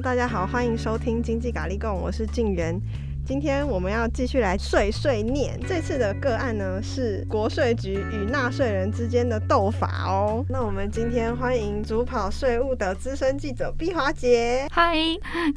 大家好，欢迎收听经济咖喱贡，我是静媛。今天我们要继续来碎碎念。这次的个案呢，是国税局与纳税人之间的斗法哦。那我们今天欢迎主跑税务的资深记者碧华姐。嗨，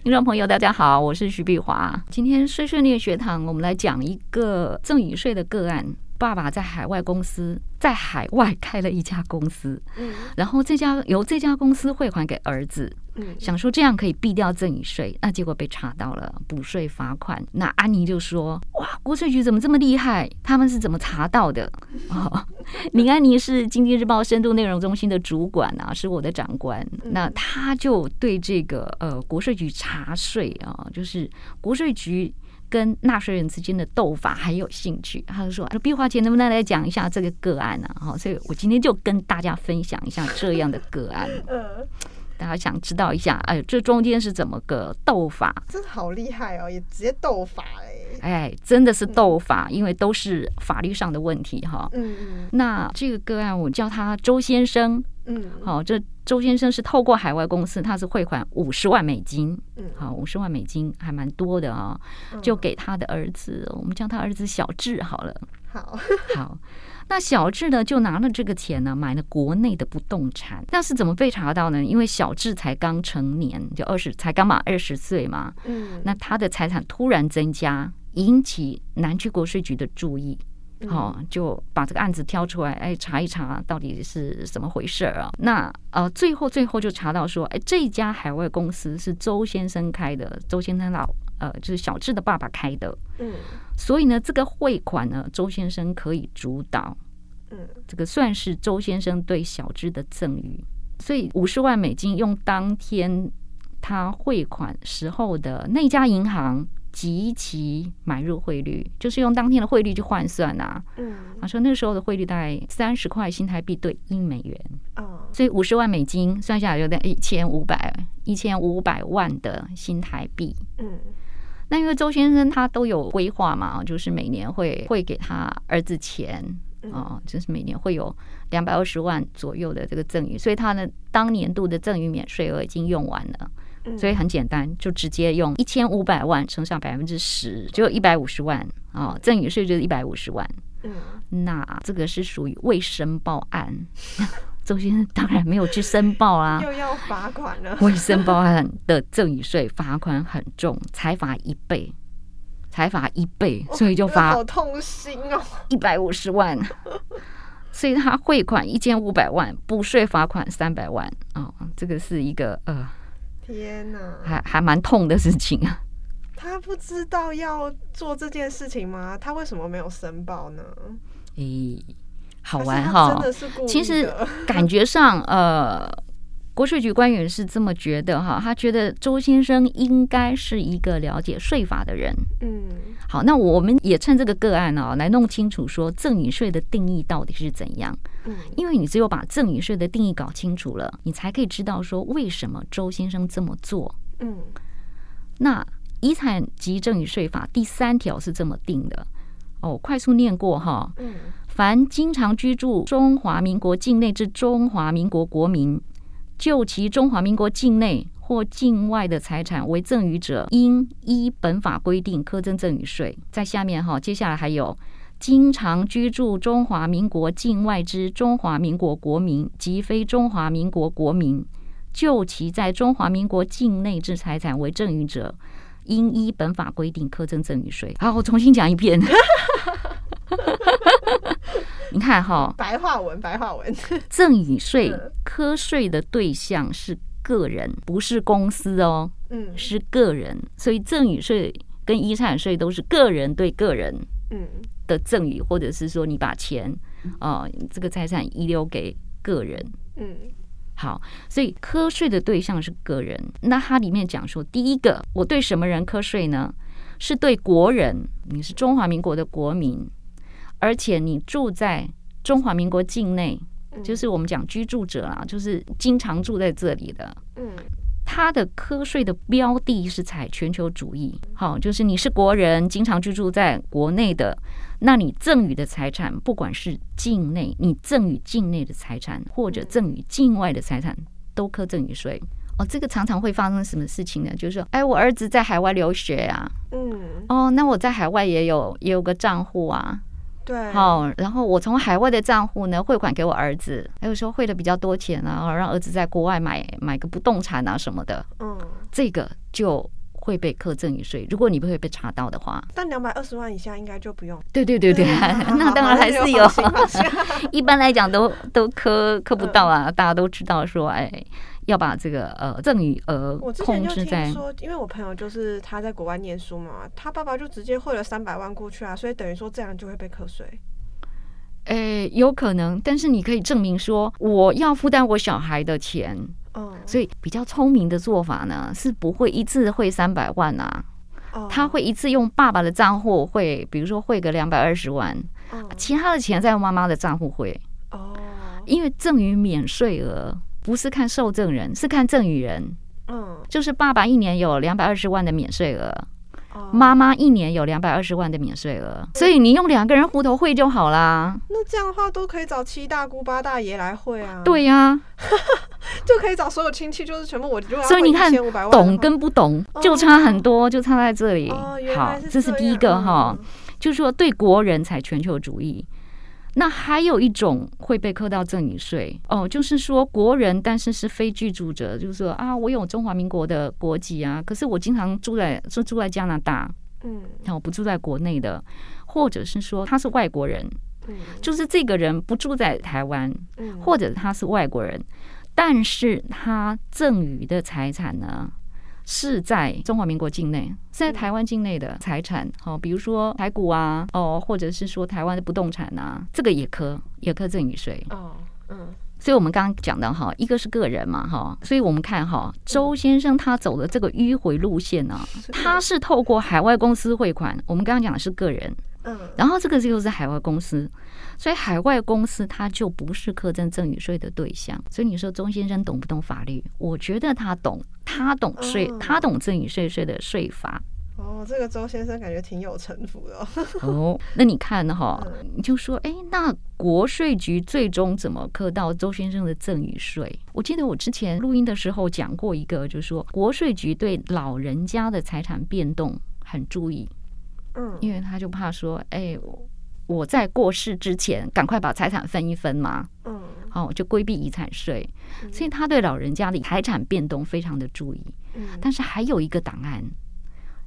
听众朋友，大家好，我是徐碧华。今天碎碎念学堂，我们来讲一个赠与税的个案。爸爸在海外公司，在海外开了一家公司，嗯，然后这家由这家公司汇款给儿子，嗯，想说这样可以避掉赠与税，那结果被查到了补税罚款。那安妮就说：“哇，国税局怎么这么厉害？他们是怎么查到的？” 哦，林安妮是经济日报深度内容中心的主管啊，是我的长官。那他就对这个呃国税局查税啊，就是国税局。跟纳税人之间的斗法很有兴趣，他就说：“碧华姐能不能来讲一下这个个案呢？”哈，所以我今天就跟大家分享一下这样的个案。嗯，大家想知道一下，哎，这中间是怎么个斗法？真的好厉害哦，也直接斗法哎！哎，真的是斗法，因为都是法律上的问题哈。嗯嗯。那这个个案我叫他周先生。嗯，好，这周先生是透过海外公司，他是汇款五十万美金，嗯，好，五十万美金还蛮多的啊，就给他的儿子，我们叫他儿子小智好了，好，好，那小智呢就拿了这个钱呢买了国内的不动产，但是怎么被查到呢？因为小智才刚成年，就二十，才刚满二十岁嘛，嗯，那他的财产突然增加，引起南区国税局的注意。好，就把这个案子挑出来，哎，查一查到底是怎么回事啊？那呃，最后最后就查到说，哎，这家海外公司是周先生开的，周先生老呃，就是小智的爸爸开的。嗯，所以呢，这个汇款呢，周先生可以主导。嗯，这个算是周先生对小智的赠与，所以五十万美金用当天他汇款时候的那家银行。即其买入汇率，就是用当天的汇率去换算啊。嗯，他说那个时候的汇率大概三十块新台币兑一美元。哦，所以五十万美金算下来就得一千五百一千五百万的新台币。嗯，那因为周先生他都有规划嘛，就是每年会会给他儿子钱啊，哦，就是每年会有两百二十万左右的这个赠与，所以他的当年度的赠与免税额已经用完了。所以很简单，就直接用一千五百万乘上百分之十，就一百五十万啊，赠与税就是一百五十万。嗯，那这个是属于未申报案，周先生当然没有去申报啊，又要罚款了。未申报案的赠与税罚款很重，才罚一倍，才罚一倍，所以就罚好痛心哦，一百五十万。所以他汇款一千五百万，补税罚款三百万啊，这个是一个呃。天呐，还还蛮痛的事情啊！他不知道要做这件事情吗？他为什么没有申报呢？诶，好玩哈！真的是故意的。其实感觉上，呃，国税局官员是这么觉得哈，他觉得周先生应该是一个了解税法的人。嗯，好，那我们也趁这个个案啊，来弄清楚说赠与税的定义到底是怎样。嗯，因为你只有把赠与税的定义搞清楚了，你才可以知道说为什么周先生这么做。嗯，那遗产及赠与税法第三条是这么定的哦，快速念过哈。嗯，凡经常居住中华民国境内之中华民国国民，就其中华民国境内或境外的财产为赠与者，应依本法规定课征赠与税。在下面哈，接下来还有。经常居住中华民国境外之中华民国国民及非中华民国国民，就其在中华民国境内之财产为赠与者，应依本法规定课征赠与税。好，我重新讲一遍。你看哈，白话文，白话文，赠与税课税的对象是个人，不是公司哦。嗯，是个人，所以赠与税跟遗产税都是个人对个人。嗯。的赠与，或者是说你把钱啊、呃，这个财产遗留给个人，嗯，好，所以课税的对象是个人。那它里面讲说，第一个，我对什么人课税呢？是对国人，你是中华民国的国民，而且你住在中华民国境内，就是我们讲居住者啊，就是经常住在这里的，嗯。他的课税的标的是采全球主义，好，就是你是国人，经常居住在国内的，那你赠与的财产，不管是境内，你赠与境内的财产，或者赠与境外的财产，都课赠与税。哦，这个常常会发生什么事情呢？就是说，哎，我儿子在海外留学啊，嗯，哦，那我在海外也有也有个账户啊，对，好，然后我从海外的账户呢汇款给我儿子，还有时候汇的比较多钱啊，让儿子在国外买买个不动产啊什么的，嗯，这个就。会被课赠与税，如果你不会被查到的话，但两百二十万以下应该就不用。对对对对，那当然还是有。一般来讲都都课课不到啊，大家都知道说，哎，要把这个呃赠与额控制在。说，因为我朋友就是他在国外念书嘛，他爸爸就直接汇了三百万过去啊，所以等于说这样就会被课税。哎，有可能，但是你可以证明说，我要负担我小孩的钱。哦，所以比较聪明的做法呢，是不会一次汇三百万啊，他会一次用爸爸的账户汇，比如说汇个两百二十万，其他的钱再用妈妈的账户汇。哦，因为赠与免税额不是看受赠人，是看赠与人。嗯，就是爸爸一年有两百二十万的免税额。妈妈一年有两百二十万的免税额，所以你用两个人户头汇就好啦。那这样的话都可以找七大姑八大爷来汇啊。对呀、啊，就可以找所有亲戚，就是全部我就要。所以你看，懂跟不懂就差很多，就差在这里。哦、好，这是第一个哈，就是说对国人才全球主义。那还有一种会被扣到赠与税。哦，就是说国人，但是是非居住者，就是说啊，我有中华民国的国籍啊，可是我经常住在是住在加拿大，嗯，然后不住在国内的，或者是说他是外国人，嗯，就是这个人不住在台湾，嗯，或者他是外国人，但是他赠与的财产呢？是在中华民国境内，是在台湾境内的财产，好，比如说台股啊，哦，或者是说台湾的不动产啊，这个也课也课赠与税。哦，嗯，所以我们刚刚讲的哈，一个是个人嘛，哈，所以我们看哈，周先生他走的这个迂回路线呢，他是透过海外公司汇款，我们刚刚讲的是个人。嗯，然后这个就是海外公司，所以海外公司它就不是课征赠与税的对象。所以你说周先生懂不懂法律？我觉得他懂，他懂税，他懂赠与税税的税法。哦，这个周先生感觉挺有城府的。哦，那你看哈，你就说，哎，那国税局最终怎么课到周先生的赠与税？我记得我之前录音的时候讲过一个，就是说国税局对老人家的财产变动很注意。嗯，因为他就怕说，哎，我在过世之前赶快把财产分一分嘛，嗯，好，就规避遗产税，所以他对老人家的财产变动非常的注意。嗯，但是还有一个档案，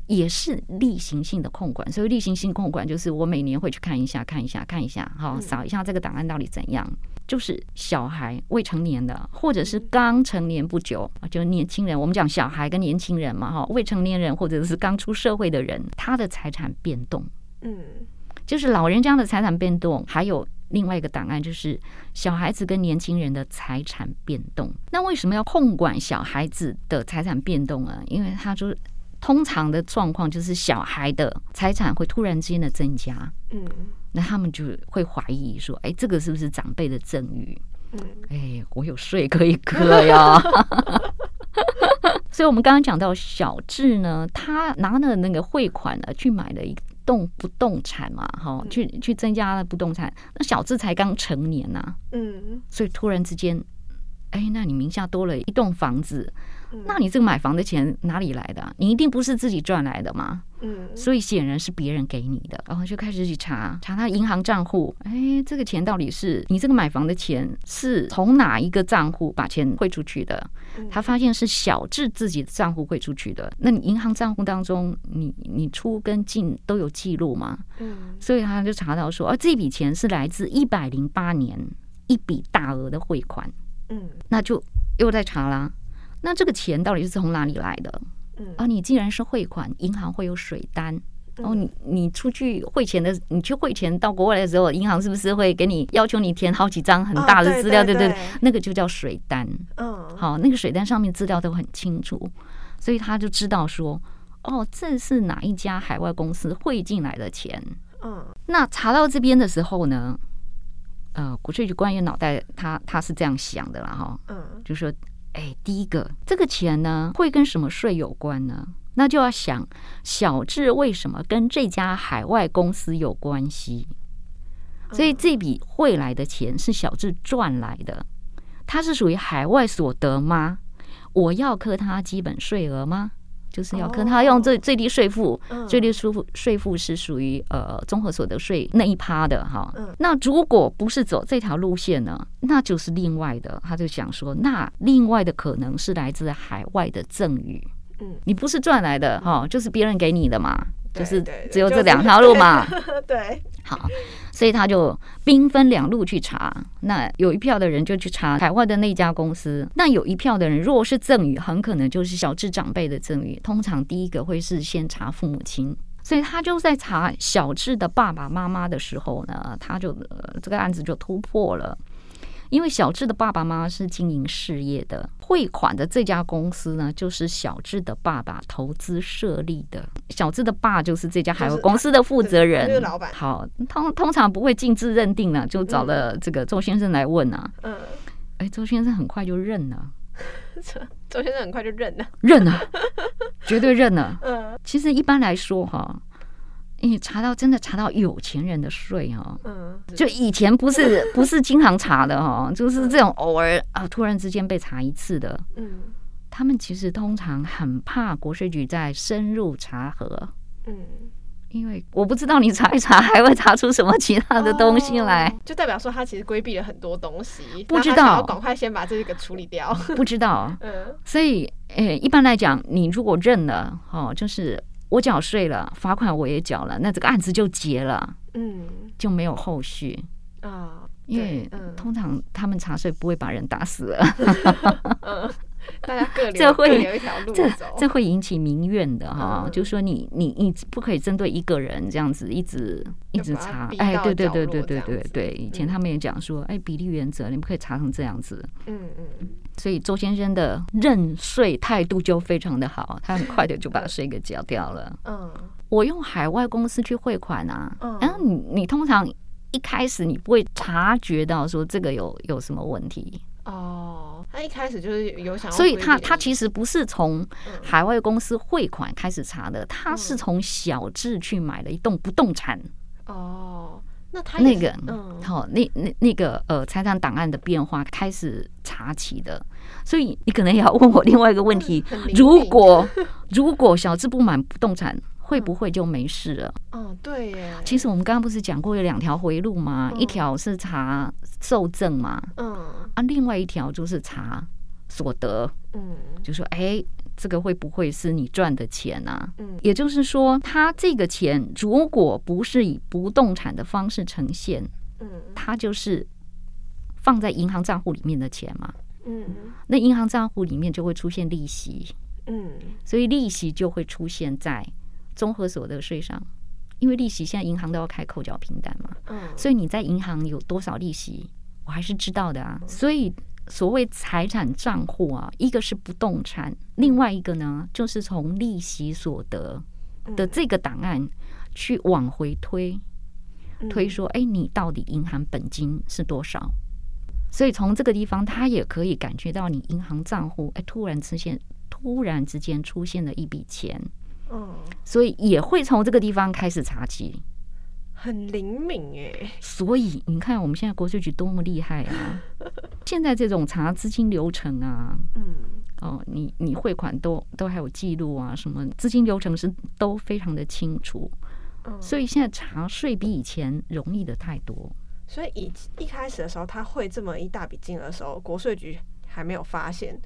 也是例行性的控管，所以例行性控管就是我每年会去看一下，看一下，看一下，哈，扫一下这个档案到底怎样。就是小孩未成年的，或者是刚成年不久，就是年轻人。我们讲小孩跟年轻人嘛，哈，未成年人或者是刚出社会的人，他的财产变动，嗯，就是老人家的财产变动，还有另外一个档案，就是小孩子跟年轻人的财产变动。那为什么要控管小孩子的财产变动啊？因为他就，通常的状况就是小孩的财产会突然之间的增加，嗯。那他们就会怀疑说：“哎，这个是不是长辈的赠与？嗯，哎，我有税可以割呀。”所以，我们刚刚讲到小智呢，他拿了那个汇款呢，去买了一栋不动产嘛，哈，去去增加了不动产。那小智才刚成年呐，嗯，所以突然之间，哎，那你名下多了一栋房子。那你这个买房的钱哪里来的？你一定不是自己赚来的嘛。嗯，所以显然是别人给你的，然后就开始去查查他银行账户。哎，这个钱到底是你这个买房的钱是从哪一个账户把钱汇出去的？他发现是小智自己的账户汇出去的。那你银行账户当中，你你出跟进都有记录吗？嗯，所以他就查到说，哦，这笔钱是来自一百零八年一笔大额的汇款。嗯，那就又在查啦。那这个钱到底是从哪里来的？嗯，啊，你既然是汇款，银行会有水单。然后你你出去汇钱的，你去汇钱到国外的时候，银行是不是会给你要求你填好几张很大的资料？对对对，那个就叫水单。嗯，好，那个水单上面资料都很清楚，所以他就知道说，哦，这是哪一家海外公司汇进来的钱。嗯，那查到这边的时候呢，呃，国税局官员脑袋他他是这样想的啦，哈，嗯，就说。哎，第一个，这个钱呢会跟什么税有关呢？那就要想小智为什么跟这家海外公司有关系？所以这笔汇来的钱是小智赚来的，它是属于海外所得吗？我要课他基本税额吗？就是要跟他用最最低税负，最低税负税负是属于呃综合所得税那一趴的哈。那如果不是走这条路线呢，那就是另外的。他就想说，那另外的可能是来自海外的赠与。嗯，你不是赚来的哈，就是别人给你的嘛。就是只有这两条路嘛，对，好，所以他就兵分两路去查。那有一票的人就去查海外的那家公司，那有一票的人，如果是赠与，很可能就是小智长辈的赠与。通常第一个会是先查父母亲，所以他就在查小智的爸爸妈妈的时候呢，他就这个案子就突破了。因为小智的爸爸妈妈是经营事业的，汇款的这家公司呢，就是小智的爸爸投资设立的。小智的爸就是这家海外公司的负责人，就是老板。好，通通常不会尽自认定了，就找了这个周先生来问啊。嗯，哎，周先生很快就认了。周先生很快就认了，认了，绝对认了。嗯，其实一般来说哈。你查到真的查到有钱人的税哦，嗯，就以前不是不是经常查的哦，就是这种偶尔啊，突然之间被查一次的，嗯，他们其实通常很怕国税局再深入查核，嗯，因为我不知道你查一查还会查出什么其他的东西来，就代表说他其实规避了很多东西，不知道，赶快先把这个处理掉，不知道，嗯，所以诶，一般来讲，你如果认了，哦，就是。我缴税了，罚款我也缴了，那这个案子就结了，嗯，就没有后续。啊，因为通常他们查税不会把人打死了，嗯，大家各留各留一条路走，这这会引起民怨的哈，就说你你你不可以针对一个人这样子一直一直查，哎，对对对对对对对，以前他们也讲说，哎，比例原则你不可以查成这样子，嗯嗯。所以周先生的认税态度就非常的好，他很快的就把税给缴掉了。嗯，我用海外公司去汇款啊，嗯，然后你你通常一开始你不会察觉到说这个有有什么问题哦。他一开始就是有想，所以他他其实不是从海外公司汇款开始查的，他是从小智去买了一栋不动产。哦。那他那个，嗯，好，那那那个呃，财产档案的变化开始查起的，所以你可能也要问我另外一个问题：如果如果小智不买不动产，会不会就没事了？嗯，对耶。其实我们刚刚不是讲过有两条回路吗？一条是查受赠嘛，嗯，啊，另外一条就是查所得，嗯，就说哎。这个会不会是你赚的钱啊？嗯，也就是说，他这个钱如果不是以不动产的方式呈现，嗯，他就是放在银行账户里面的钱嘛，嗯，那银行账户里面就会出现利息，嗯，所以利息就会出现在综合所得税上，因为利息现在银行都要开扣缴凭单嘛，嗯，所以你在银行有多少利息，我还是知道的啊，所以。所谓财产账户啊，一个是不动产，另外一个呢，就是从利息所得的这个档案去往回推，推说，哎，你到底银行本金是多少？所以从这个地方，他也可以感觉到你银行账户，哎，突然出现，突然之间出现了一笔钱，嗯，所以也会从这个地方开始查起。很灵敏哎，所以你看我们现在国税局多么厉害啊！现在这种查资金流程啊，嗯，哦，你你汇款都都还有记录啊，什么资金流程是都非常的清楚，嗯，所以现在查税比以前容易的太多。所以一一开始的时候，他汇这么一大笔金额的时候，国税局还没有发现，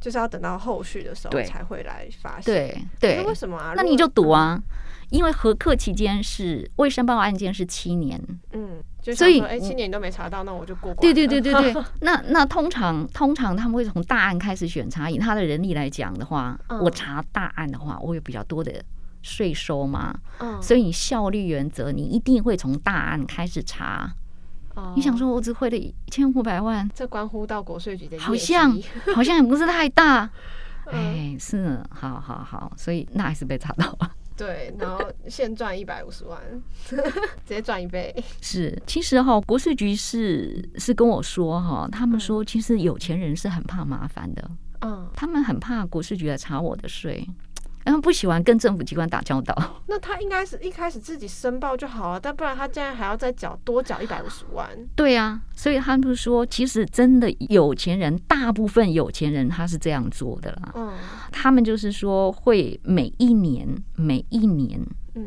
就是要等到后续的时候才会来发现。对对，为什么啊？那你就赌啊。因为合客期间是未申报案件是七年，嗯，所以哎，七年你都没查到，那我就过关。对对对对对，那那通常通常他们会从大案开始选查，以他的人力来讲的话，嗯、我查大案的话，我有比较多的税收嘛，嗯，所以你效率原则，你一定会从大案开始查。嗯、你想说，我只汇了一千五百万，这关乎到国税局的，好像好像也不是太大，哎，是，好好好，所以那还是被查到了。对，然后现赚一百五十万，直接赚一倍。是，其实哈，国税局是是跟我说哈，他们说其实有钱人是很怕麻烦的，嗯，他们很怕国税局来查我的税。他们不喜欢跟政府机关打交道。那他应该是一开始自己申报就好了，但不然他竟然还要再缴多缴一百五十万。对啊，所以他们说，其实真的有钱人，大部分有钱人他是这样做的啦。嗯，他们就是说会每一年每一年。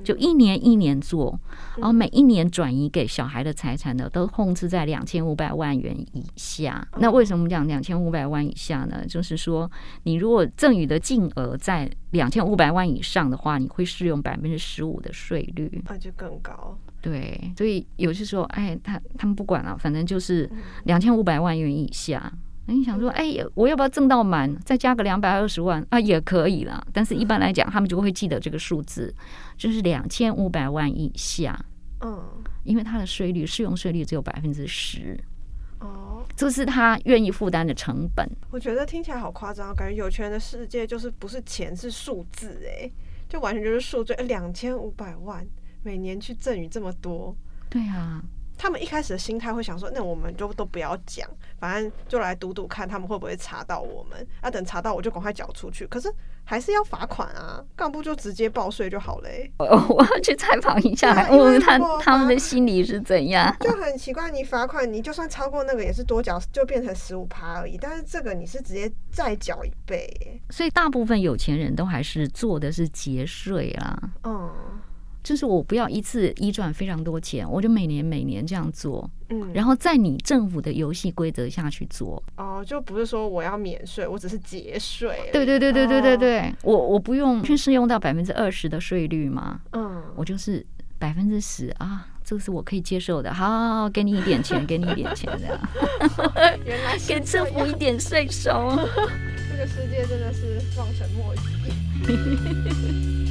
就一年一年做，然后每一年转移给小孩的财产呢，都控制在两千五百万元以下。那为什么讲两千五百万以下呢？就是说，你如果赠与的金额在两千五百万以上的话，你会适用百分之十五的税率，那就更高。对，所以有些时候，哎，他他们不管了，反正就是两千五百万元以下。那你想说，哎呀，我要不要挣到满，再加个两百二十万啊，也可以啦。但是一般来讲，他们就会记得这个数字，就是两千五百万以下。嗯，因为它的税率适用税率只有百分之十。哦，这是他愿意负担的成本。我觉得听起来好夸张，感觉有钱人的世界就是不是钱，是数字，哎，就完全就是数字。两千五百万每年去赠予这么多，对啊。他们一开始的心态会想说，那我们就都不要讲，反正就来赌赌看，他们会不会查到我们？啊，等查到我就赶快缴出去。可是还是要罚款啊，干部就直接报税就好嘞。我 我要去采访一下，问问他他们的心理是怎样。就很奇怪，你罚款，你就算超过那个也是多缴，就变成十五趴而已。但是这个你是直接再缴一倍，所以大部分有钱人都还是做的是节税啦。嗯。就是我不要一次一转非常多钱，我就每年每年这样做，嗯，然后在你政府的游戏规则下去做。哦，就不是说我要免税，我只是节税。对对对对对对对，哦、我我不用去适用到百分之二十的税率嘛，嗯，我就是百分之十啊，这个是我可以接受的。好，好，好，给你一点钱，给你一点钱这样。原来给政府一点税收。这个世界真的是望尘莫及。